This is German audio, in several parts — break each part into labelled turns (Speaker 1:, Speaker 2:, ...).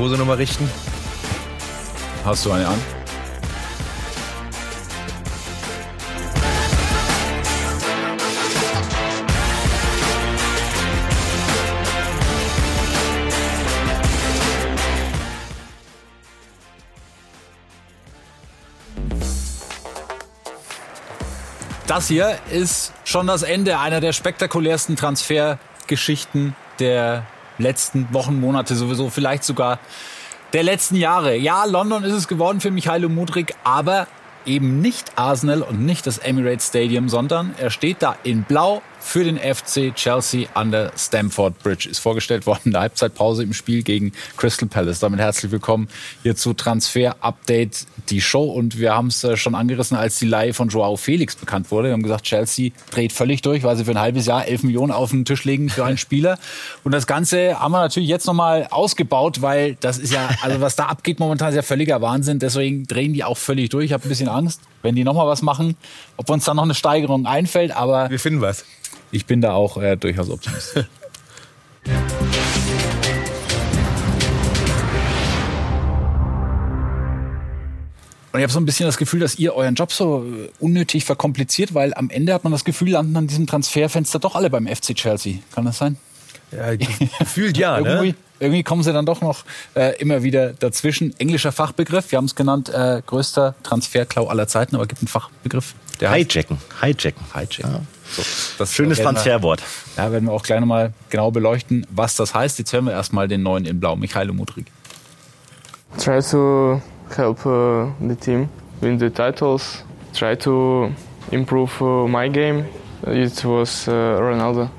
Speaker 1: Hose nochmal richten?
Speaker 2: Hast du eine an? Das hier ist schon das Ende einer der spektakulärsten Transfergeschichten der letzten Wochen, Monate sowieso, vielleicht sogar der letzten Jahre. Ja, London ist es geworden für Michailo Mudrik, aber eben nicht Arsenal und nicht das Emirates Stadium, sondern er steht da in Blau für den FC Chelsea an der Stamford Bridge. Ist vorgestellt worden in der Halbzeitpause im Spiel gegen Crystal Palace. Damit herzlich willkommen hier zu Transfer Update, die Show. Und wir haben es äh, schon angerissen, als die Leihe von Joao Felix bekannt wurde. Wir haben gesagt, Chelsea dreht völlig durch, weil sie für ein halbes Jahr 11 Millionen auf den Tisch legen für einen Spieler. Und das Ganze haben wir natürlich jetzt nochmal ausgebaut, weil das ist ja, also was da abgeht momentan, ist ja völliger Wahnsinn. Deswegen drehen die auch völlig durch. Ich habe ein bisschen Angst, wenn die nochmal was machen, ob uns dann noch eine Steigerung einfällt. Aber
Speaker 1: wir finden was
Speaker 2: ich bin da auch äh, durchaus optimistisch. Und ich habe so ein bisschen das Gefühl, dass ihr euren Job so äh, unnötig verkompliziert, weil am Ende hat man das Gefühl, landen an diesem Transferfenster doch alle beim FC Chelsea. Kann das sein?
Speaker 1: Ja, gefühlt ja,
Speaker 2: irgendwie, ne? Irgendwie kommen sie dann doch noch äh, immer wieder dazwischen. Englischer Fachbegriff, wir haben es genannt, äh, größter Transferklau aller Zeiten, aber gibt einen Fachbegriff.
Speaker 3: Der Hijacken. Hijacken. Hijacken. Ja. So, das Schönes Transferwort.
Speaker 2: Wir, ja, werden wir auch gleich nochmal genau beleuchten, was das heißt. Jetzt hören wir erstmal den neuen in Blau, Michailo Mudrik.
Speaker 4: Try to help uh, the team win the titles. Try to improve uh, my game. It was uh, Ronaldo.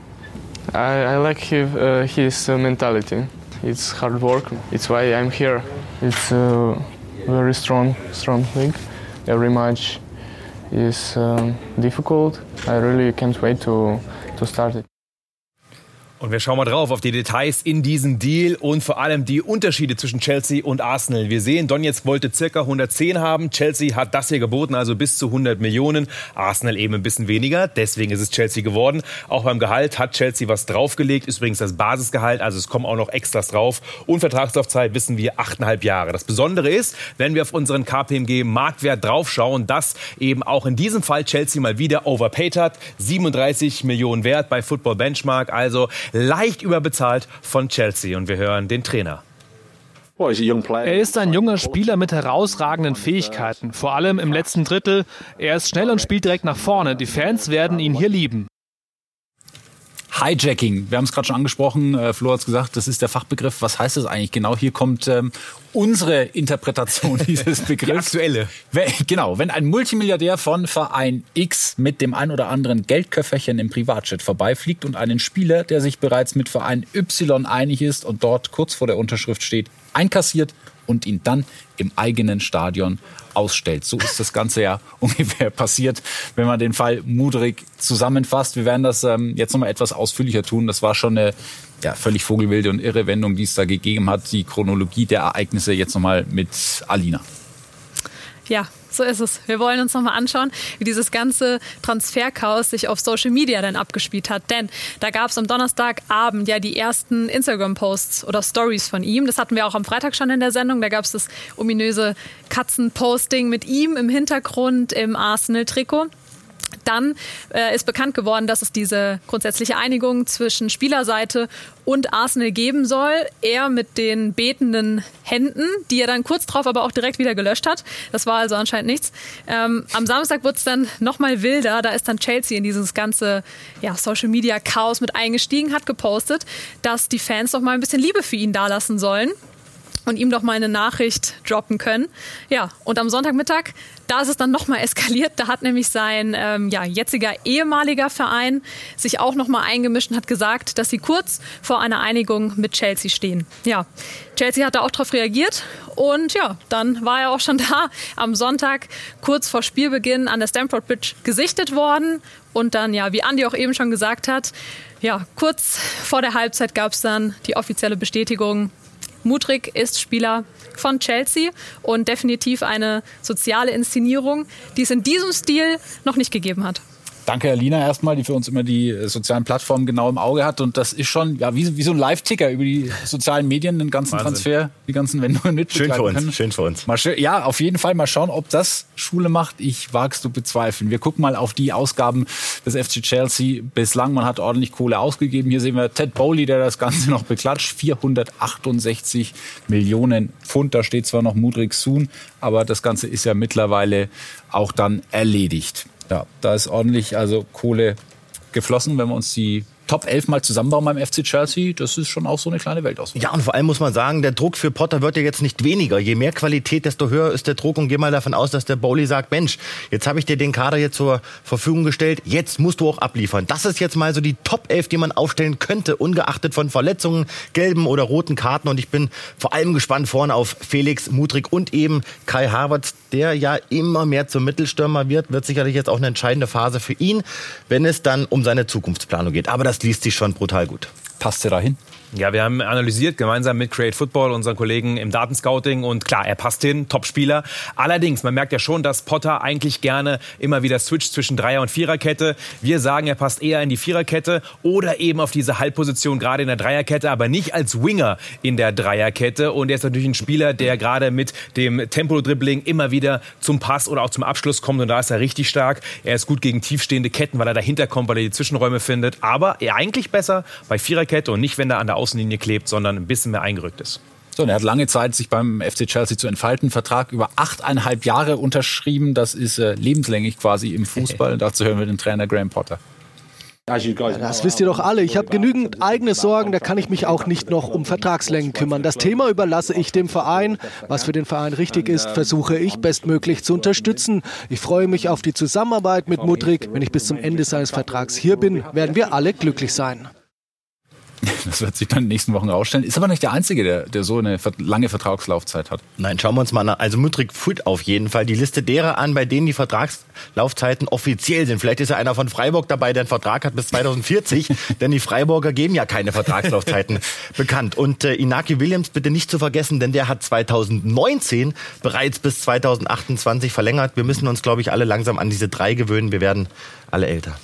Speaker 4: I, I like his, uh, his uh, mentality. It's hard work. It's why I'm here. It's a very strong, strong league. Every match is um, difficult. I really can't wait to, to start it.
Speaker 1: Und wir schauen mal drauf auf die Details in diesem Deal und vor allem die Unterschiede zwischen Chelsea und Arsenal. Wir sehen, Donetsk wollte circa 110 haben. Chelsea hat das hier geboten, also bis zu 100 Millionen. Arsenal eben ein bisschen weniger. Deswegen ist es Chelsea geworden. Auch beim Gehalt hat Chelsea was draufgelegt. Ist übrigens das Basisgehalt, also es kommen auch noch Extras drauf. Und Vertragslaufzeit wissen wir achteinhalb Jahre. Das Besondere ist, wenn wir auf unseren KPMG Marktwert draufschauen, dass eben auch in diesem Fall Chelsea mal wieder overpaid hat. 37 Millionen wert bei Football Benchmark. Also leicht überbezahlt von Chelsea. Und wir hören den Trainer.
Speaker 5: Er ist ein junger Spieler mit herausragenden Fähigkeiten, vor allem im letzten Drittel. Er ist schnell und spielt direkt nach vorne. Die Fans werden ihn hier lieben.
Speaker 2: Hijacking. Wir haben es gerade schon angesprochen. Äh, Flo hat es gesagt, das ist der Fachbegriff. Was heißt das eigentlich genau? Hier kommt ähm, unsere Interpretation dieses Begriffs. Die
Speaker 1: aktuelle.
Speaker 2: Wenn, genau. Wenn ein Multimilliardär von Verein X mit dem ein oder anderen Geldköfferchen im Privatjet vorbeifliegt und einen Spieler, der sich bereits mit Verein Y einig ist und dort kurz vor der Unterschrift steht, einkassiert und ihn dann im eigenen Stadion ausstellt. So ist das Ganze ja ungefähr passiert, wenn man den Fall Mudrik zusammenfasst. Wir werden das ähm, jetzt nochmal etwas ausführlicher tun. Das war schon eine ja, völlig vogelwilde und irre Wendung, die es da gegeben hat. Die Chronologie der Ereignisse jetzt nochmal mit Alina.
Speaker 6: Ja, so ist es. Wir wollen uns nochmal anschauen, wie dieses ganze Transferchaos sich auf Social Media dann abgespielt hat. Denn da gab es am Donnerstagabend ja die ersten Instagram-Posts oder Stories von ihm. Das hatten wir auch am Freitag schon in der Sendung. Da gab es das ominöse Katzen-Posting mit ihm im Hintergrund im Arsenal-Trikot. Dann äh, ist bekannt geworden, dass es diese grundsätzliche Einigung zwischen Spielerseite und Arsenal geben soll. Er mit den betenden Händen, die er dann kurz drauf aber auch direkt wieder gelöscht hat. Das war also anscheinend nichts. Ähm, am Samstag wurde es dann nochmal wilder. Da ist dann Chelsea in dieses ganze ja, Social Media Chaos mit eingestiegen, hat gepostet, dass die Fans doch mal ein bisschen Liebe für ihn dalassen sollen und ihm doch mal eine Nachricht droppen können. Ja, und am Sonntagmittag, da ist es dann nochmal eskaliert. Da hat nämlich sein ähm, ja, jetziger ehemaliger Verein sich auch nochmal eingemischt und hat gesagt, dass sie kurz vor einer Einigung mit Chelsea stehen. Ja, Chelsea hat da auch darauf reagiert und ja, dann war er auch schon da am Sonntag kurz vor Spielbeginn an der Stamford Bridge gesichtet worden und dann, ja, wie Andy auch eben schon gesagt hat, ja, kurz vor der Halbzeit gab es dann die offizielle Bestätigung, Mudrik ist Spieler von Chelsea und definitiv eine soziale Inszenierung, die es in diesem Stil noch nicht gegeben hat.
Speaker 2: Danke, Alina, erstmal, die für uns immer die äh, sozialen Plattformen genau im Auge hat. Und das ist schon ja, wie, wie so ein Live-Ticker über die sozialen Medien, den ganzen Wahnsinn. Transfer, die ganzen Wendungen mit.
Speaker 3: Schön für uns, können. schön für uns.
Speaker 2: Mal, ja, auf jeden Fall mal schauen, ob das Schule macht. Ich wagst du bezweifeln. Wir gucken mal auf die Ausgaben des FC Chelsea bislang. Man hat ordentlich Kohle ausgegeben. Hier sehen wir Ted Bowley, der das Ganze noch beklatscht. 468 Millionen Pfund. Da steht zwar noch Mudrik Soon, aber das Ganze ist ja mittlerweile auch dann erledigt. Ja, da ist ordentlich also Kohle geflossen, wenn wir uns die Top 11 mal zusammenbauen beim FC Chelsea, das ist schon auch so eine kleine Welt aus.
Speaker 3: Ja, und vor allem muss man sagen, der Druck für Potter wird ja jetzt nicht weniger. Je mehr Qualität, desto höher ist der Druck und geh mal davon aus, dass der Bowley sagt, Mensch, jetzt habe ich dir den Kader jetzt zur Verfügung gestellt, jetzt musst du auch abliefern. Das ist jetzt mal so die Top 11, die man aufstellen könnte, ungeachtet von Verletzungen, gelben oder roten Karten und ich bin vor allem gespannt vorne auf Felix Mudrik und eben Kai Havertz, der ja immer mehr zum Mittelstürmer wird, wird sicherlich jetzt auch eine entscheidende Phase für ihn, wenn es dann um seine Zukunftsplanung geht. Aber das liest sich schon brutal gut.
Speaker 2: Passt er dahin?
Speaker 1: Ja, wir haben analysiert gemeinsam mit Create Football, unseren Kollegen im Datenscouting und klar, er passt hin, Topspieler. Allerdings, man merkt ja schon, dass Potter eigentlich gerne immer wieder switcht zwischen Dreier- und Viererkette. Wir sagen, er passt eher in die Viererkette oder eben auf diese Halbposition gerade in der Dreierkette, aber nicht als Winger in der Dreierkette. Und er ist natürlich ein Spieler, der gerade mit dem Tempo-Dribbling immer wieder zum Pass oder auch zum Abschluss kommt und da ist er richtig stark. Er ist gut gegen tiefstehende Ketten, weil er dahinter kommt, weil er die Zwischenräume findet. Aber er eigentlich besser bei Viererkette und nicht, wenn er an der Außenlinie klebt, sondern ein bisschen mehr eingerückt ist.
Speaker 2: So, er hat lange Zeit, sich beim FC Chelsea zu entfalten. Vertrag über achteinhalb Jahre unterschrieben. Das ist äh, lebenslänglich quasi im Fußball. Dazu hören wir den Trainer Graham Potter.
Speaker 7: Das wisst ihr doch alle. Ich habe genügend eigene Sorgen, da kann ich mich auch nicht noch um Vertragslängen kümmern. Das Thema überlasse ich dem Verein. Was für den Verein richtig ist, versuche ich bestmöglich zu unterstützen. Ich freue mich auf die Zusammenarbeit mit Mudrik. Wenn ich bis zum Ende seines Vertrags hier bin, werden wir alle glücklich sein.
Speaker 2: Das wird sich dann in den nächsten Wochen ausstellen. Ist aber nicht der Einzige, der, der so eine lange Vertragslaufzeit hat.
Speaker 3: Nein, schauen wir uns mal an. Also Müttrig führt auf jeden Fall die Liste derer an, bei denen die Vertragslaufzeiten offiziell sind. Vielleicht ist ja einer von Freiburg dabei, der einen Vertrag hat bis 2040, denn die Freiburger geben ja keine Vertragslaufzeiten bekannt. Und äh, Inaki Williams bitte nicht zu vergessen, denn der hat 2019 bereits bis 2028 verlängert. Wir müssen uns, glaube ich, alle langsam an diese drei gewöhnen. Wir werden alle älter.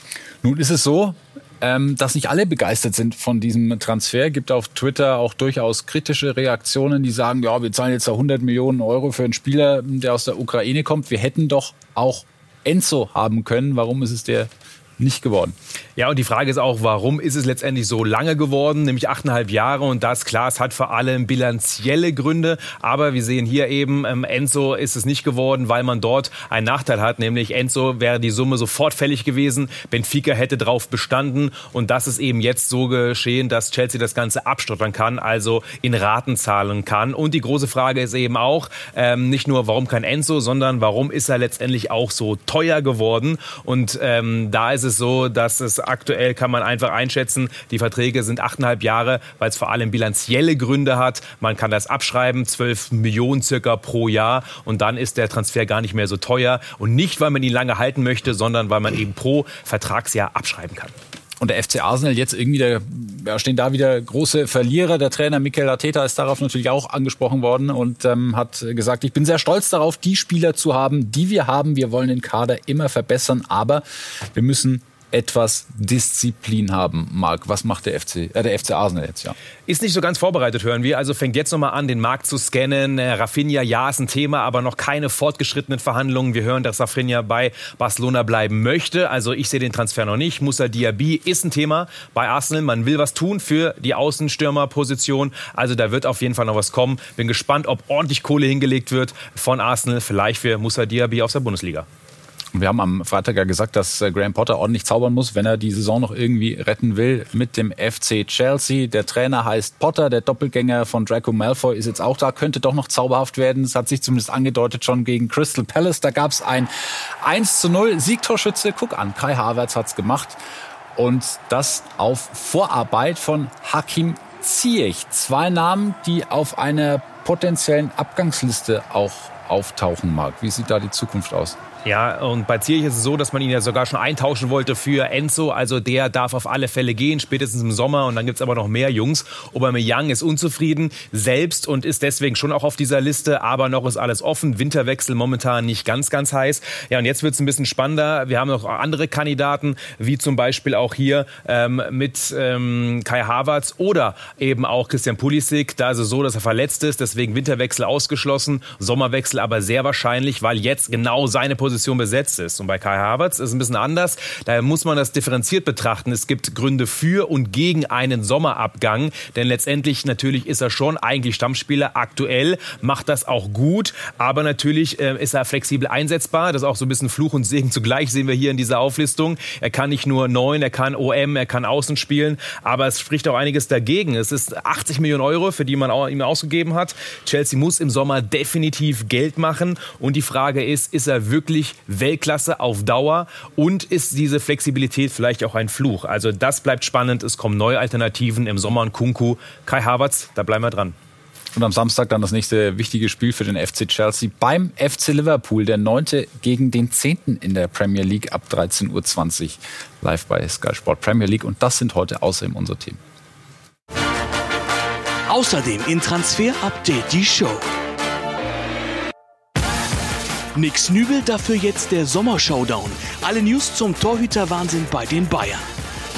Speaker 2: Nun ist es so, ähm, dass nicht alle begeistert sind von diesem Transfer. Gibt auf Twitter auch durchaus kritische Reaktionen, die sagen, ja, wir zahlen jetzt da 100 Millionen Euro für einen Spieler, der aus der Ukraine kommt. Wir hätten doch auch Enzo haben können. Warum ist es der nicht geworden.
Speaker 1: Ja, und die Frage ist auch, warum ist es letztendlich so lange geworden, nämlich achteinhalb Jahre. Und das, klar, es hat vor allem bilanzielle Gründe, aber wir sehen hier eben, ähm, Enzo ist es nicht geworden, weil man dort einen Nachteil hat, nämlich Enzo wäre die Summe sofort fällig gewesen, Benfica hätte drauf bestanden. Und das ist eben jetzt so geschehen, dass Chelsea das Ganze abstottern kann, also in Raten zahlen kann. Und die große Frage ist eben auch, ähm, nicht nur, warum kein Enzo, sondern warum ist er letztendlich auch so teuer geworden? Und ähm, da ist es es so, dass es aktuell kann man einfach einschätzen, die Verträge sind achteinhalb Jahre, weil es vor allem bilanzielle Gründe hat. Man kann das abschreiben, 12 Millionen circa pro Jahr und dann ist der Transfer gar nicht mehr so teuer und nicht, weil man ihn lange halten möchte, sondern weil man eben pro Vertragsjahr abschreiben kann.
Speaker 2: Und der FC Arsenal jetzt irgendwie, da ja, stehen da wieder große Verlierer. Der Trainer Mikel Arteta ist darauf natürlich auch angesprochen worden und ähm, hat gesagt, ich bin sehr stolz darauf, die Spieler zu haben, die wir haben. Wir wollen den Kader immer verbessern, aber wir müssen etwas Disziplin haben, Marc. Was macht der FC, äh, der FC Arsenal jetzt, ja?
Speaker 1: Ist nicht so ganz vorbereitet, hören wir. Also fängt jetzt nochmal an, den Markt zu scannen. Äh, Rafinha, ja, ist ein Thema, aber noch keine fortgeschrittenen Verhandlungen. Wir hören, dass Rafinha bei Barcelona bleiben möchte. Also ich sehe den Transfer noch nicht. Musa Diaby ist ein Thema bei Arsenal. Man will was tun für die Außenstürmerposition. Also da wird auf jeden Fall noch was kommen. Bin gespannt, ob ordentlich Kohle hingelegt wird von Arsenal. Vielleicht für Musa Diaby aus der Bundesliga.
Speaker 2: Wir haben am Freitag ja gesagt, dass äh, Graham Potter ordentlich zaubern muss, wenn er die Saison noch irgendwie retten will mit dem FC Chelsea. Der Trainer heißt Potter, der Doppelgänger von Draco Malfoy ist jetzt auch da, könnte doch noch zauberhaft werden. Es hat sich zumindest angedeutet schon gegen Crystal Palace. Da gab es ein 1 zu 0 Siegtorschütze. Guck an, Kai Havertz hat's gemacht. Und das auf Vorarbeit von Hakim Ziyech. Zwei Namen, die auf einer potenziellen Abgangsliste auch auftauchen mag. Wie sieht da die Zukunft aus?
Speaker 1: Ja, und bei Zierich ist es so, dass man ihn ja sogar schon eintauschen wollte für Enzo. Also der darf auf alle Fälle gehen, spätestens im Sommer. Und dann gibt's aber noch mehr Jungs. Aubameyang ist unzufrieden selbst und ist deswegen schon auch auf dieser Liste. Aber noch ist alles offen. Winterwechsel momentan nicht ganz, ganz heiß. Ja, und jetzt wird's ein bisschen spannender. Wir haben noch andere Kandidaten, wie zum Beispiel auch hier ähm, mit ähm, Kai Havertz oder eben auch Christian Pulisic. Da ist es so, dass er verletzt ist. Deswegen Winterwechsel ausgeschlossen. Sommerwechsel aber sehr wahrscheinlich, weil jetzt genau seine Position Position besetzt ist. Und bei Kai Havertz ist es ein bisschen anders. Daher muss man das differenziert betrachten. Es gibt Gründe für und gegen einen Sommerabgang. Denn letztendlich natürlich ist er schon eigentlich Stammspieler. Aktuell macht das auch gut. Aber natürlich äh, ist er flexibel einsetzbar. Das ist auch so ein bisschen Fluch und Segen zugleich, sehen wir hier in dieser Auflistung. Er kann nicht nur neun, er kann OM, er kann Außen spielen. Aber es spricht auch einiges dagegen. Es ist 80 Millionen Euro, für die man ihm ausgegeben hat. Chelsea muss im Sommer definitiv Geld machen. Und die Frage ist, ist er wirklich wirklich Weltklasse auf Dauer und ist diese Flexibilität vielleicht auch ein Fluch? Also das bleibt spannend. Es kommen neue Alternativen im Sommer und Kunku. Kai Havertz, da bleiben wir dran.
Speaker 2: Und am Samstag dann das nächste wichtige Spiel für den FC Chelsea beim FC Liverpool, der neunte gegen den zehnten in der Premier League ab 13.20 Uhr live bei Sky Sport Premier League. Und das sind heute außerdem unsere Themen.
Speaker 8: Außerdem in Transfer Update die Show. Nix Nübel, dafür jetzt der Sommershowdown. Alle News zum Torhüterwahnsinn bei den Bayern.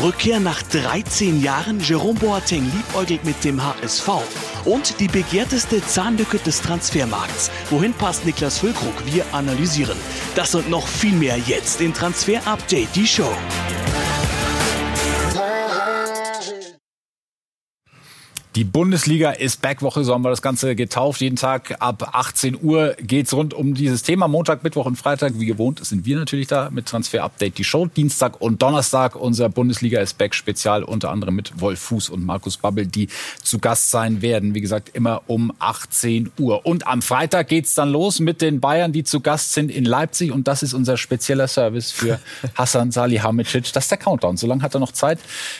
Speaker 8: Rückkehr nach 13 Jahren, Jerome Boateng liebäugelt mit dem HSV. Und die begehrteste Zahnlücke des Transfermarkts. Wohin passt Niklas Füllkrug? Wir analysieren. Das und noch viel mehr jetzt in Transfer Update, die Show.
Speaker 2: Die Bundesliga ist back. Woche, so haben wir das Ganze getauft. Jeden Tag ab 18 Uhr geht's rund um dieses Thema. Montag, Mittwoch und Freitag, wie gewohnt, sind wir natürlich da mit Transfer Update die Show. Dienstag und Donnerstag unser Bundesliga ist back Spezial, unter anderem mit Wolf Fuß und Markus Babbel, die zu Gast sein werden. Wie gesagt, immer um 18 Uhr. Und am Freitag geht's dann los mit den Bayern, die zu Gast sind in Leipzig. Und das ist unser spezieller Service für Hassan Salihamidzic. Das ist der Countdown. Solange hat er noch Zeit,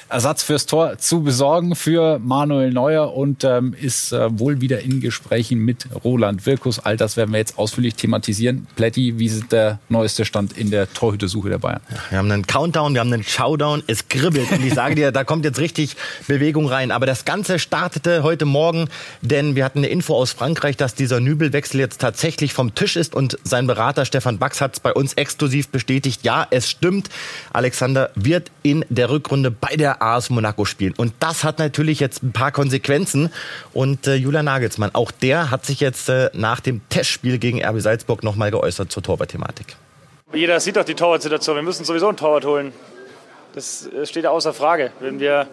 Speaker 2: Ersatz fürs Tor zu besorgen für Manuel Neuer und ähm, ist äh, wohl wieder in Gesprächen mit Roland Wirkus. All das werden wir jetzt ausführlich thematisieren. Plätti, wie ist der neueste Stand in der Torhütersuche der Bayern?
Speaker 3: Wir haben einen Countdown, wir haben einen Showdown, es kribbelt. Und ich sage dir, da kommt jetzt richtig Bewegung rein. Aber das Ganze startete heute Morgen, denn wir hatten eine Info aus Frankreich, dass dieser Nübelwechsel jetzt tatsächlich vom Tisch ist und sein Berater Stefan Bax hat es bei uns exklusiv bestätigt. Ja, es stimmt. Alexander wird in der Rückrunde bei der AS Monaco spielen. Und das hat natürlich jetzt ein paar Konsequenzen Konsequenzen. Und äh, Julian Nagelsmann, auch der hat sich jetzt äh, nach dem Testspiel gegen RB Salzburg nochmal geäußert zur Torwartthematik.
Speaker 9: Jeder sieht doch die Torwartsituation. Wir müssen sowieso einen Torwart holen. Das steht ja außer Frage. Wenn wir,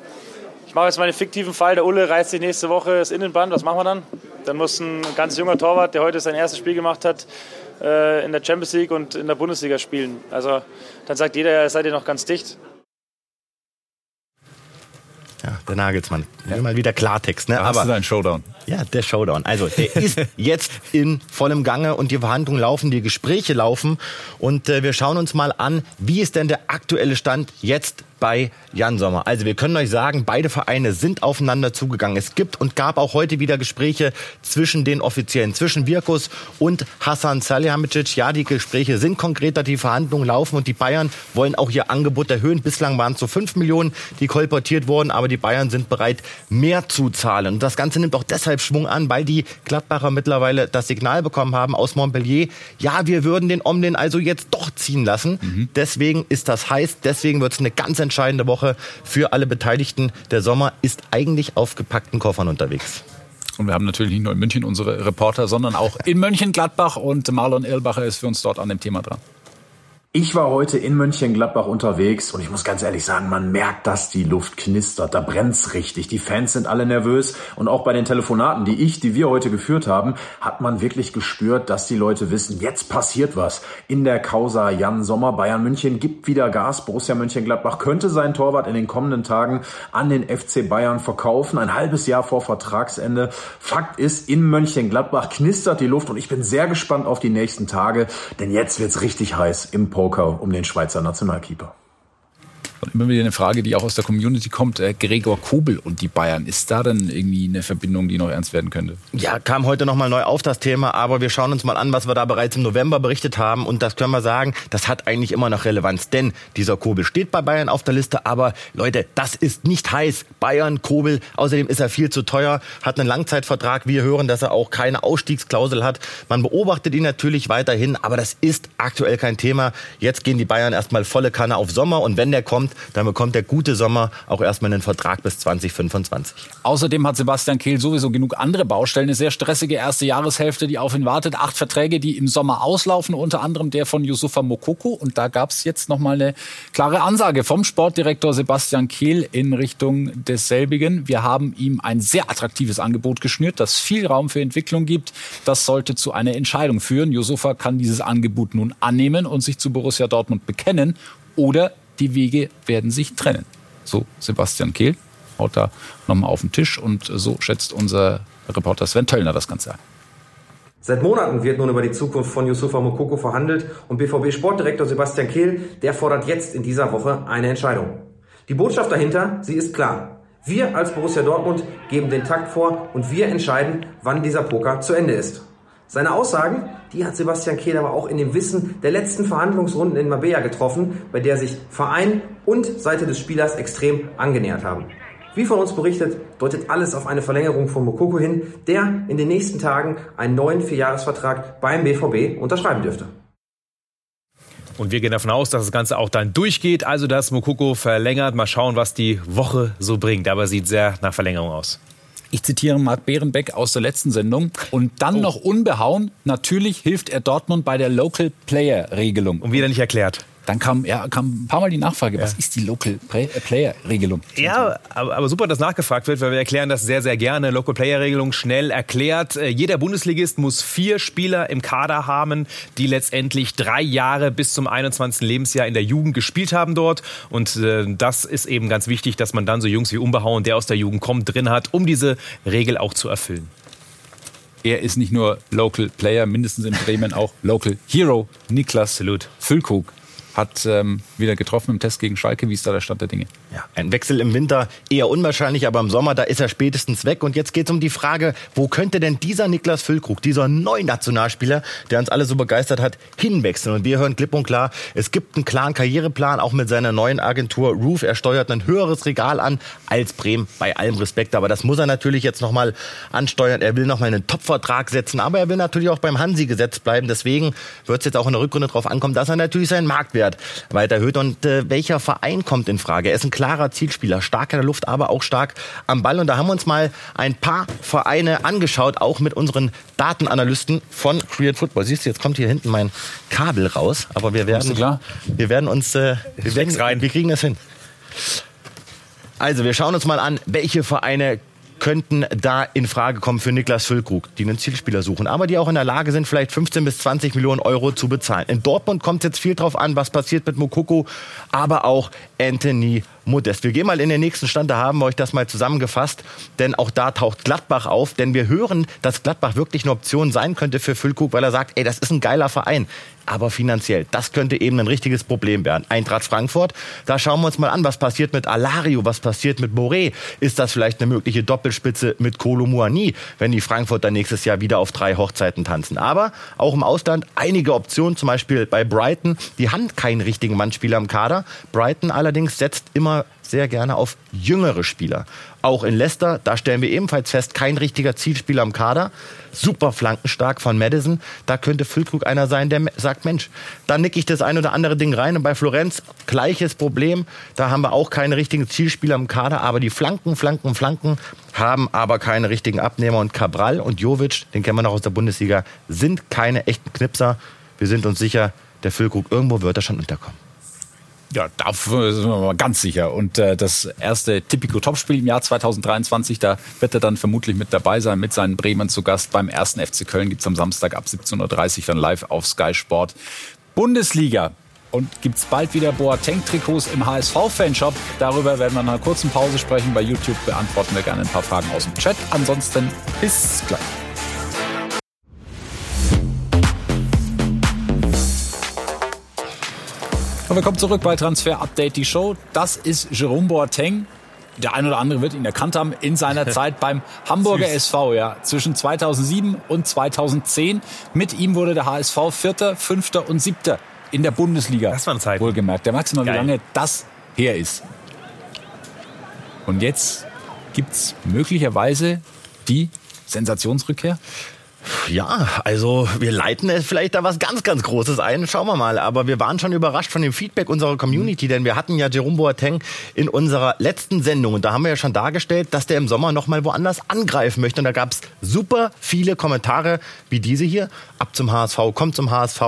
Speaker 9: ich mache jetzt mal einen fiktiven Fall, der Ulle reißt sich nächste Woche das Innenband, was machen wir dann? Dann muss ein ganz junger Torwart, der heute sein erstes Spiel gemacht hat, äh, in der Champions League und in der Bundesliga spielen. Also dann sagt jeder, seid ihr noch ganz dicht.
Speaker 3: Ja, der Nagelsmann. Ja. Mal wieder Klartext. Ne?
Speaker 2: Da Aber, hast du deinen Showdown.
Speaker 3: Ja, der Showdown. Also der ist jetzt in vollem Gange und die Verhandlungen laufen, die Gespräche laufen. Und äh, wir schauen uns mal an, wie ist denn der aktuelle Stand jetzt bei Jan Sommer. Also wir können euch sagen, beide Vereine sind aufeinander zugegangen. Es gibt und gab auch heute wieder Gespräche zwischen den Offiziellen, zwischen Virkus und Hassan Salihamidzic. Ja, die Gespräche sind konkreter, die Verhandlungen laufen und die Bayern wollen auch ihr Angebot erhöhen. Bislang waren es so 5 Millionen, die kolportiert wurden, aber die Bayern sind bereit, mehr zu zahlen. Und das Ganze nimmt auch deshalb Schwung an, weil die Gladbacher mittlerweile das Signal bekommen haben aus Montpellier, ja, wir würden den Omlin also jetzt doch ziehen lassen. Mhm. Deswegen ist das heiß, deswegen wird es eine ganz entscheidende Woche für alle Beteiligten. Der Sommer ist eigentlich auf gepackten Koffern unterwegs.
Speaker 2: Und wir haben natürlich nicht nur in München unsere Reporter, sondern auch in Mönchengladbach und Marlon Erlbacher ist für uns dort an dem Thema dran.
Speaker 10: Ich war heute in Mönchengladbach unterwegs und ich muss ganz ehrlich sagen, man merkt, dass die Luft knistert, da brennt's richtig. Die Fans sind alle nervös und auch bei den Telefonaten, die ich, die wir heute geführt haben, hat man wirklich gespürt, dass die Leute wissen, jetzt passiert was. In der Causa Jan Sommer, Bayern München gibt wieder Gas. Borussia Mönchengladbach könnte seinen Torwart in den kommenden Tagen an den FC Bayern verkaufen, ein halbes Jahr vor Vertragsende. Fakt ist, in Mönchengladbach knistert die Luft und ich bin sehr gespannt auf die nächsten Tage, denn jetzt wird's richtig heiß im Port Poker um den Schweizer Nationalkeeper.
Speaker 2: Und immer wieder eine Frage, die auch aus der Community kommt. Äh, Gregor Kobel und die Bayern. Ist da dann irgendwie eine Verbindung, die noch ernst werden könnte?
Speaker 3: Ja, kam heute nochmal neu auf das Thema, aber wir schauen uns mal an, was wir da bereits im November berichtet haben. Und das können wir sagen, das hat eigentlich immer noch Relevanz. Denn dieser Kobel steht bei Bayern auf der Liste, aber Leute, das ist nicht heiß. Bayern, Kobel, außerdem ist er viel zu teuer, hat einen Langzeitvertrag. Wir hören, dass er auch keine Ausstiegsklausel hat. Man beobachtet ihn natürlich weiterhin, aber das ist aktuell kein Thema. Jetzt gehen die Bayern erstmal volle Kanne auf Sommer und wenn der kommt, dann bekommt der gute Sommer auch erstmal einen Vertrag bis 2025.
Speaker 2: Außerdem hat Sebastian Kehl sowieso genug andere Baustellen. Eine sehr stressige erste Jahreshälfte, die auf ihn wartet. Acht Verträge, die im Sommer auslaufen, unter anderem der von Yusufa Mokoko. Und da gab es jetzt nochmal eine klare Ansage vom Sportdirektor Sebastian Kehl in Richtung desselbigen. Wir haben ihm ein sehr attraktives Angebot geschnürt, das viel Raum für Entwicklung gibt. Das sollte zu einer Entscheidung führen. Yusufa kann dieses Angebot nun annehmen und sich zu Borussia Dortmund bekennen oder die Wege werden sich trennen. So Sebastian Kehl haut da nochmal auf den Tisch und so schätzt unser Reporter Sven Töllner das Ganze ein.
Speaker 11: Seit Monaten wird nun über die Zukunft von Yusufa Mokoko verhandelt und BVB-Sportdirektor Sebastian Kehl, der fordert jetzt in dieser Woche eine Entscheidung. Die Botschaft dahinter, sie ist klar. Wir als Borussia Dortmund geben den Takt vor und wir entscheiden, wann dieser Poker zu Ende ist. Seine Aussagen, die hat Sebastian Kehl aber auch in dem Wissen der letzten Verhandlungsrunden in Mabea getroffen, bei der sich Verein und Seite des Spielers extrem angenähert haben. Wie von uns berichtet, deutet alles auf eine Verlängerung von Mokoko hin, der in den nächsten Tagen einen neuen Vierjahresvertrag beim BVB unterschreiben dürfte.
Speaker 1: Und wir gehen davon aus, dass das Ganze auch dann durchgeht, also dass Mokoko verlängert. Mal schauen, was die Woche so bringt. Aber sieht sehr nach Verlängerung aus.
Speaker 2: Ich zitiere Marc Behrenbeck aus der letzten Sendung. Und dann oh. noch unbehauen, natürlich hilft er Dortmund bei der Local Player Regelung.
Speaker 1: Und wieder nicht erklärt.
Speaker 2: Dann kam, ja, kam ein paar Mal die Nachfrage, ja. was ist die Local äh, Player Regelung?
Speaker 1: Ja, aber, aber, super, dass nachgefragt wird, weil wir erklären das sehr, sehr gerne. Local Player Regelung schnell erklärt. Äh, jeder Bundesligist muss vier Spieler im Kader haben, die letztendlich drei Jahre bis zum 21. Lebensjahr in der Jugend gespielt haben dort. Und äh, das ist eben ganz wichtig, dass man dann so Jungs wie Umbehauen, der aus der Jugend kommt, drin hat, um diese Regel auch zu erfüllen
Speaker 2: er ist nicht nur Local Player, mindestens in Bremen auch Local Hero. Niklas Salut. Füllkrug hat ähm, wieder getroffen im Test gegen Schalke. Wie ist da der Stand der Dinge?
Speaker 3: Ja, ein Wechsel im Winter eher unwahrscheinlich, aber im Sommer, da ist er spätestens weg. Und jetzt geht es um die Frage, wo könnte denn dieser Niklas Füllkrug, dieser neue Nationalspieler, der uns alle so begeistert hat, hinwechseln? Und wir hören klipp und klar, es gibt einen klaren Karriereplan, auch mit seiner neuen Agentur Roof. Er steuert ein höheres Regal an als Bremen, bei allem Respekt. Aber das muss er natürlich jetzt nochmal ansteuern. Er will nochmal einen Top-Vertrag setzen, aber er will natürlich auch beim Hansi-Gesetz bleiben. Deswegen wird es jetzt auch in der Rückrunde darauf ankommen, dass er natürlich seinen Marktwert Marktwert weiter erhöht. Und äh, welcher Verein kommt in Frage? Er ist ein klarer Zielspieler, stark in der Luft, aber auch stark am Ball. Und da haben wir uns mal ein paar Vereine angeschaut, auch mit unseren Datenanalysten von Create Football. Siehst du, jetzt kommt hier hinten mein Kabel raus, aber wir werden, wir werden uns, äh, wir, werden, rein. wir kriegen das hin. Also, wir schauen uns mal an, welche Vereine könnten da in Frage kommen für Niklas Füllkrug, die einen Zielspieler suchen, aber die auch in der Lage sind, vielleicht 15 bis 20 Millionen Euro zu bezahlen. In Dortmund kommt es jetzt viel drauf an, was passiert mit Mokoko, aber auch Anthony Modest. Wir gehen mal in den nächsten Stand, da haben wir euch das mal zusammengefasst, denn auch da taucht Gladbach auf, denn wir hören, dass Gladbach wirklich eine Option sein könnte für Füllkrug, weil er sagt, ey, das ist ein geiler Verein aber finanziell. Das könnte eben ein richtiges Problem werden. Eintracht Frankfurt, da schauen wir uns mal an, was passiert mit Alario, was passiert mit Boré. Ist das vielleicht eine mögliche Doppelspitze mit Kolo Muani, wenn die Frankfurter nächstes Jahr wieder auf drei Hochzeiten tanzen? Aber auch im Ausland einige Optionen, zum Beispiel bei Brighton. Die haben keinen richtigen Mannspieler im Kader. Brighton allerdings setzt immer sehr gerne auf jüngere Spieler. Auch in Leicester, da stellen wir ebenfalls fest, kein richtiger Zielspieler im Kader. Super flankenstark von Madison. Da könnte Füllkrug einer sein, der sagt, Mensch, da nick ich das ein oder andere Ding rein. Und bei Florenz gleiches Problem. Da haben wir auch keine richtigen Zielspieler im Kader. Aber die Flanken, Flanken, Flanken haben aber keine richtigen Abnehmer. Und Cabral und Jovic, den kennen wir noch aus der Bundesliga, sind keine echten Knipser. Wir sind uns sicher, der Füllkrug irgendwo wird er schon unterkommen.
Speaker 2: Ja, dafür sind wir mal ganz sicher. Und äh, das erste Tipico Topspiel im Jahr 2023, da wird er dann vermutlich mit dabei sein, mit seinen Bremen zu Gast. Beim ersten FC Köln gibt's am Samstag ab 17.30 Uhr dann live auf Sky Sport. Bundesliga. Und gibt's bald wieder Boateng-Trikots im HSV-Fanshop. Darüber werden wir nach einer kurzen Pause sprechen. Bei YouTube beantworten wir gerne ein paar Fragen aus dem Chat. Ansonsten bis gleich. Willkommen zurück bei Transfer Update, die Show. Das ist Jerome Boateng. Der ein oder andere wird ihn erkannt haben in seiner Zeit beim Hamburger SV, ja, zwischen 2007 und 2010. Mit ihm wurde der HSV Vierter, Fünfter und Siebter in der Bundesliga.
Speaker 1: Das waren Zeiten.
Speaker 2: Wohlgemerkt. Der Maximal, wie lange das her ist. Und jetzt gibt's möglicherweise die Sensationsrückkehr
Speaker 3: ja, also wir leiten es vielleicht da was ganz, ganz Großes ein. Schauen wir mal. Aber wir waren schon überrascht von dem Feedback unserer Community, denn wir hatten ja Jerome Boateng in unserer letzten Sendung und da haben wir ja schon dargestellt, dass der im Sommer noch mal woanders angreifen möchte. Und da gab es super viele Kommentare wie diese hier. Ab zum HSV, komm zum HSV.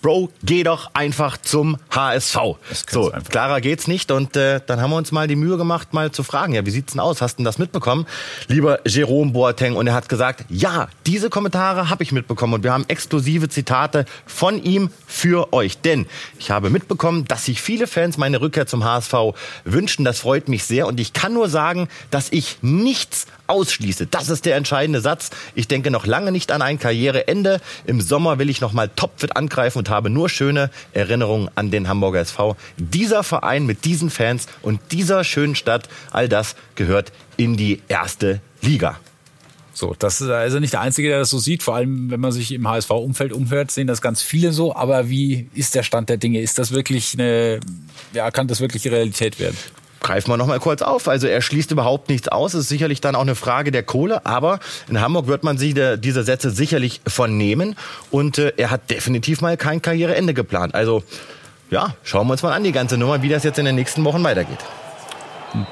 Speaker 3: Bro, geh doch einfach zum HSV. So, einfach. klarer geht's nicht. Und äh, dann haben wir uns mal die Mühe gemacht, mal zu fragen, ja, wie sieht's denn aus? Hast du denn das mitbekommen? Lieber Jerome Boateng. Und er hat gesagt, ja, diese Kommentare Kommentare habe ich mitbekommen und wir haben exklusive Zitate von ihm für euch. Denn ich habe mitbekommen, dass sich viele Fans meine Rückkehr zum HSV wünschen. Das freut mich sehr und ich kann nur sagen, dass ich nichts ausschließe. Das ist der entscheidende Satz. Ich denke noch lange nicht an ein Karriereende. Im Sommer will ich noch mal topfit angreifen und habe nur schöne Erinnerungen an den Hamburger SV. Dieser Verein mit diesen Fans und dieser schönen Stadt, all das gehört in die erste Liga.
Speaker 2: So, das ist also nicht der Einzige, der das so sieht. Vor allem, wenn man sich im HSV-Umfeld umhört, sehen das ganz viele so. Aber wie ist der Stand der Dinge? Ist das wirklich eine, ja, kann das wirklich Realität werden?
Speaker 3: greifen wir noch mal kurz auf. Also er schließt überhaupt nichts aus. Es ist sicherlich dann auch eine Frage der Kohle. Aber in Hamburg wird man sich der, diese Sätze sicherlich vernehmen. Und äh, er hat definitiv mal kein Karriereende geplant. Also ja, schauen wir uns mal an die ganze Nummer, wie das jetzt in den nächsten Wochen weitergeht.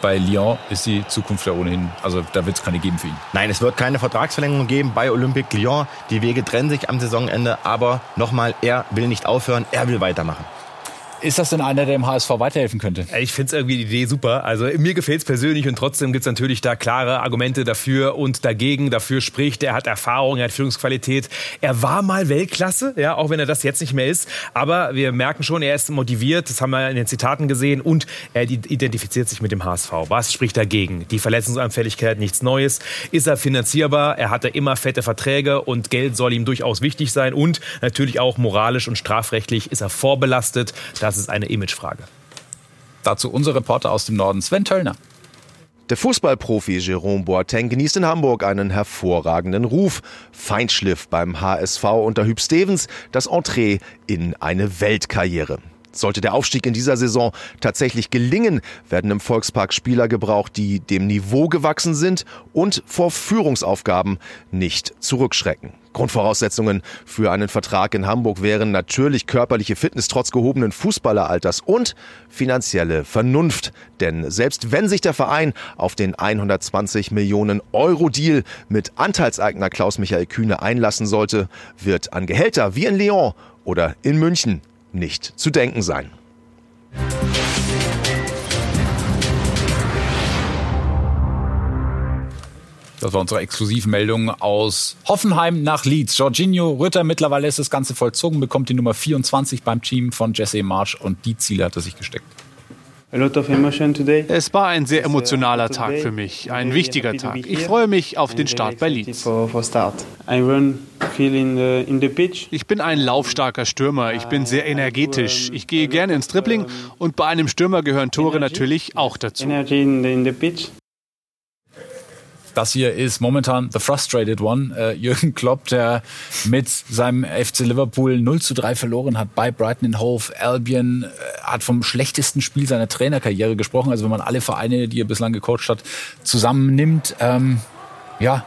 Speaker 2: Bei Lyon ist die Zukunft ja ohnehin, also da wird es keine geben für ihn.
Speaker 3: Nein, es wird keine Vertragsverlängerung geben bei Olympique Lyon. Die Wege trennen sich am Saisonende, aber nochmal, er will nicht aufhören, er will weitermachen.
Speaker 2: Ist das denn einer, der dem HSV weiterhelfen könnte?
Speaker 1: Ich finde es irgendwie die Idee super. Also mir gefällt es persönlich und trotzdem gibt es natürlich da klare Argumente dafür und dagegen. Dafür spricht, er hat Erfahrung, er hat Führungsqualität. Er war mal Weltklasse, ja, auch wenn er das jetzt nicht mehr ist. Aber wir merken schon, er ist motiviert, das haben wir in den Zitaten gesehen und er identifiziert sich mit dem HSV. Was spricht dagegen? Die Verletzungsanfälligkeit, nichts Neues. Ist er finanzierbar? Er hatte immer fette Verträge und Geld soll ihm durchaus wichtig sein und natürlich auch moralisch und strafrechtlich ist er vorbelastet. Da das ist eine Imagefrage.
Speaker 2: Dazu unser Reporter aus dem Norden, Sven Töllner.
Speaker 12: Der Fußballprofi Jerome Boateng genießt in Hamburg einen hervorragenden Ruf. Feinschliff beim HSV unter Hüb Stevens, das Entree in eine Weltkarriere. Sollte der Aufstieg in dieser Saison tatsächlich gelingen, werden im Volkspark Spieler gebraucht, die dem Niveau gewachsen sind und vor Führungsaufgaben nicht zurückschrecken. Grundvoraussetzungen für einen Vertrag in Hamburg wären natürlich körperliche Fitness trotz gehobenen Fußballeralters und finanzielle Vernunft. Denn selbst wenn sich der Verein auf den 120 Millionen Euro Deal mit Anteilseigner Klaus-Michael Kühne einlassen sollte, wird an Gehälter wie in Lyon oder in München nicht zu denken sein.
Speaker 2: Das war unsere Exklusivmeldung aus Hoffenheim nach Leeds. Jorginho Rütter, mittlerweile ist das Ganze vollzogen, bekommt die Nummer 24 beim Team von Jesse Marsch und die Ziele hat er sich gesteckt.
Speaker 5: Es war ein sehr emotionaler Tag für mich, ein wichtiger Tag. Ich freue mich auf den Start bei Leeds. Ich bin ein laufstarker Stürmer, ich bin sehr energetisch, ich gehe gerne ins Dribbling und bei einem Stürmer gehören Tore natürlich auch dazu.
Speaker 2: Das hier ist momentan the frustrated one. Äh, Jürgen Klopp, der mit seinem FC Liverpool 0 zu 3 verloren hat bei Brighton Hove Albion, äh, hat vom schlechtesten Spiel seiner Trainerkarriere gesprochen. Also wenn man alle Vereine, die er bislang gecoacht hat, zusammennimmt. Ähm, ja,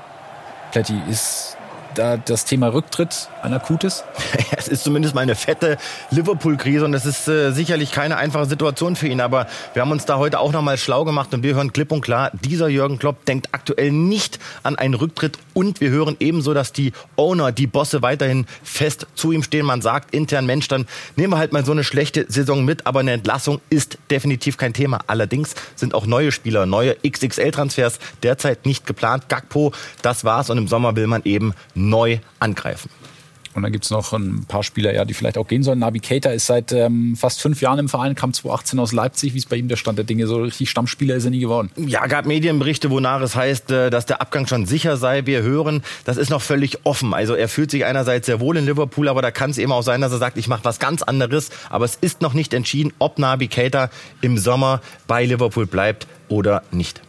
Speaker 2: Plätti, ist da das Thema Rücktritt ein akutes?
Speaker 3: es ist zumindest mal eine fette Liverpool-Krise und es ist äh, sicherlich keine einfache Situation für ihn. Aber wir haben uns da heute auch nochmal schlau gemacht und wir hören klipp und klar, dieser Jürgen Klopp denkt aktuell nicht an einen Rücktritt und wir hören ebenso, dass die Owner, die Bosse weiterhin fest zu ihm stehen. Man sagt intern, Mensch, dann nehmen wir halt mal so eine schlechte Saison mit, aber eine Entlassung ist definitiv kein Thema. Allerdings sind auch neue Spieler, neue XXL-Transfers derzeit nicht geplant. Gakpo, das war's und im Sommer will man eben neu angreifen.
Speaker 2: Und dann gibt es noch ein paar Spieler, ja, die vielleicht auch gehen sollen. Nabi Keita ist seit ähm, fast fünf Jahren im Verein, kam 2018 aus Leipzig. Wie ist bei ihm der Stand der Dinge? So richtig Stammspieler ist er nie geworden.
Speaker 3: Ja, gab Medienberichte, wonach es heißt, äh, dass der Abgang schon sicher sei. Wir hören, das ist noch völlig offen. Also er fühlt sich einerseits sehr wohl in Liverpool, aber da kann es eben auch sein, dass er sagt, ich mache was ganz anderes. Aber es ist noch nicht entschieden, ob Nabi Keita im Sommer bei Liverpool bleibt oder nicht.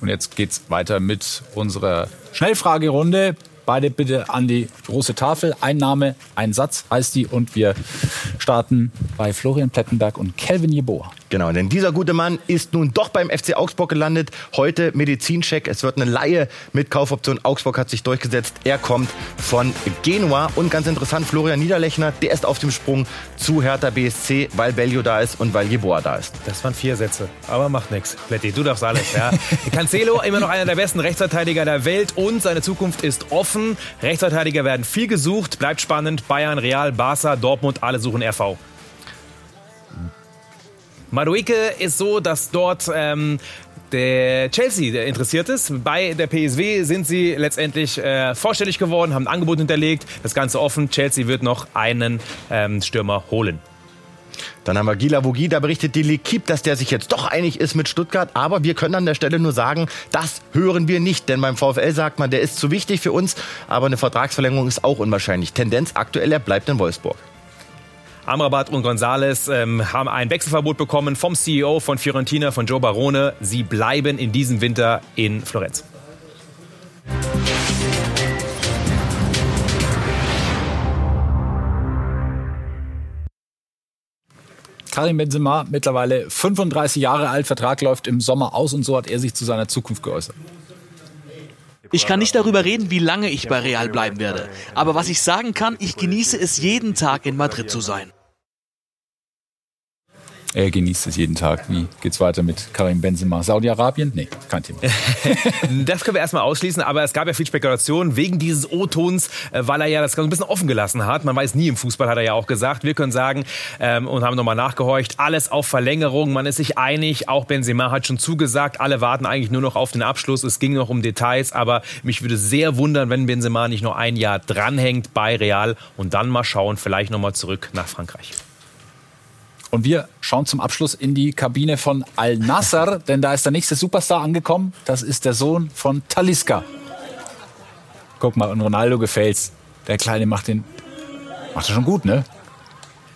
Speaker 2: Und jetzt geht's weiter mit unserer Schnellfragerunde. Beide bitte an die große Tafel. Ein Name, ein Satz heißt die. Und wir starten bei Florian Plettenberg und Kelvin Jeboa.
Speaker 3: Genau, denn dieser gute Mann ist nun doch beim FC Augsburg gelandet. Heute Medizincheck. Es wird eine Laie mit Kaufoption. Augsburg hat sich durchgesetzt. Er kommt von Genua. Und ganz interessant, Florian Niederlechner, der ist auf dem Sprung zu Hertha BSC, weil Bellio da ist und weil Jeboa da ist.
Speaker 1: Das waren vier Sätze, aber macht nichts. Pletti, du darfst alles. Ja. Cancelo, immer noch einer der besten Rechtsverteidiger der Welt und seine Zukunft ist offen. Rechtsverteidiger werden viel gesucht. Bleibt spannend. Bayern, Real, Barca, Dortmund, alle suchen RV. Madueke ist so, dass dort ähm, der Chelsea interessiert ist. Bei der PSW sind sie letztendlich äh, vorstellig geworden, haben ein Angebot hinterlegt. Das Ganze offen. Chelsea wird noch einen ähm, Stürmer holen.
Speaker 3: Dann haben wir Gila Vogi, da berichtet die L'Equipe, dass der sich jetzt doch einig ist mit Stuttgart. Aber wir können an der Stelle nur sagen, das hören wir nicht. Denn beim VfL sagt man, der ist zu wichtig für uns. Aber eine Vertragsverlängerung ist auch unwahrscheinlich. Tendenz aktuell, er bleibt in Wolfsburg.
Speaker 1: Amrabat und Gonzales ähm, haben ein Wechselverbot bekommen vom CEO von Fiorentina, von Joe Barone. Sie bleiben in diesem Winter in Florenz.
Speaker 2: Karim Benzema, mittlerweile 35 Jahre alt, Vertrag läuft im Sommer aus und so hat er sich zu seiner Zukunft geäußert.
Speaker 8: Ich kann nicht darüber reden, wie lange ich bei Real bleiben werde. Aber was ich sagen kann, ich genieße es jeden Tag in Madrid zu sein.
Speaker 2: Er genießt es jeden Tag. Wie geht's weiter mit Karim Benzema? Saudi-Arabien? Nee, kein Thema.
Speaker 1: das können wir erstmal ausschließen, aber es gab ja viel Spekulation wegen dieses O-Tons, äh, weil er ja das Ganze ein bisschen offen gelassen hat. Man weiß nie im Fußball, hat er ja auch gesagt. Wir können sagen ähm, und haben nochmal nachgehorcht, alles auf Verlängerung. Man ist sich einig, auch Benzema hat schon zugesagt. Alle warten eigentlich nur noch auf den Abschluss. Es ging noch um Details, aber mich würde sehr wundern, wenn Benzema nicht noch ein Jahr dranhängt bei Real und dann mal schauen, vielleicht nochmal zurück nach Frankreich.
Speaker 2: Und wir schauen zum Abschluss in die Kabine von Al-Nasser, denn da ist der nächste Superstar angekommen. Das ist der Sohn von Taliska. Guck mal, und Ronaldo gefällt's. Der Kleine macht den. Macht er schon gut, ne?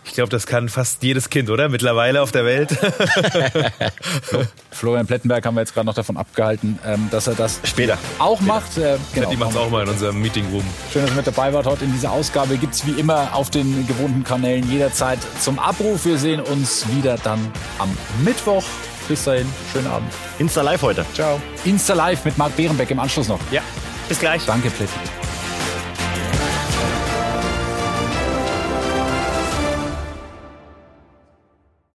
Speaker 1: Ich glaube, das kann fast jedes Kind, oder? Mittlerweile auf der Welt.
Speaker 2: Florian Plettenberg haben wir jetzt gerade noch davon abgehalten, ähm, dass er das
Speaker 3: später
Speaker 2: auch macht.
Speaker 1: Äh, genau, die macht es auch mal in unserem Meeting Room.
Speaker 2: Schön, dass ihr mit dabei wart heute in dieser Ausgabe. Gibt es wie immer auf den gewohnten Kanälen jederzeit zum Abruf. Wir sehen uns wieder dann am Mittwoch. Bis dahin, schönen Abend.
Speaker 3: Insta Live heute.
Speaker 2: Ciao. Insta Live mit Marc Behrenbeck im Anschluss noch.
Speaker 1: Ja, bis gleich.
Speaker 2: Danke, Plettenberg.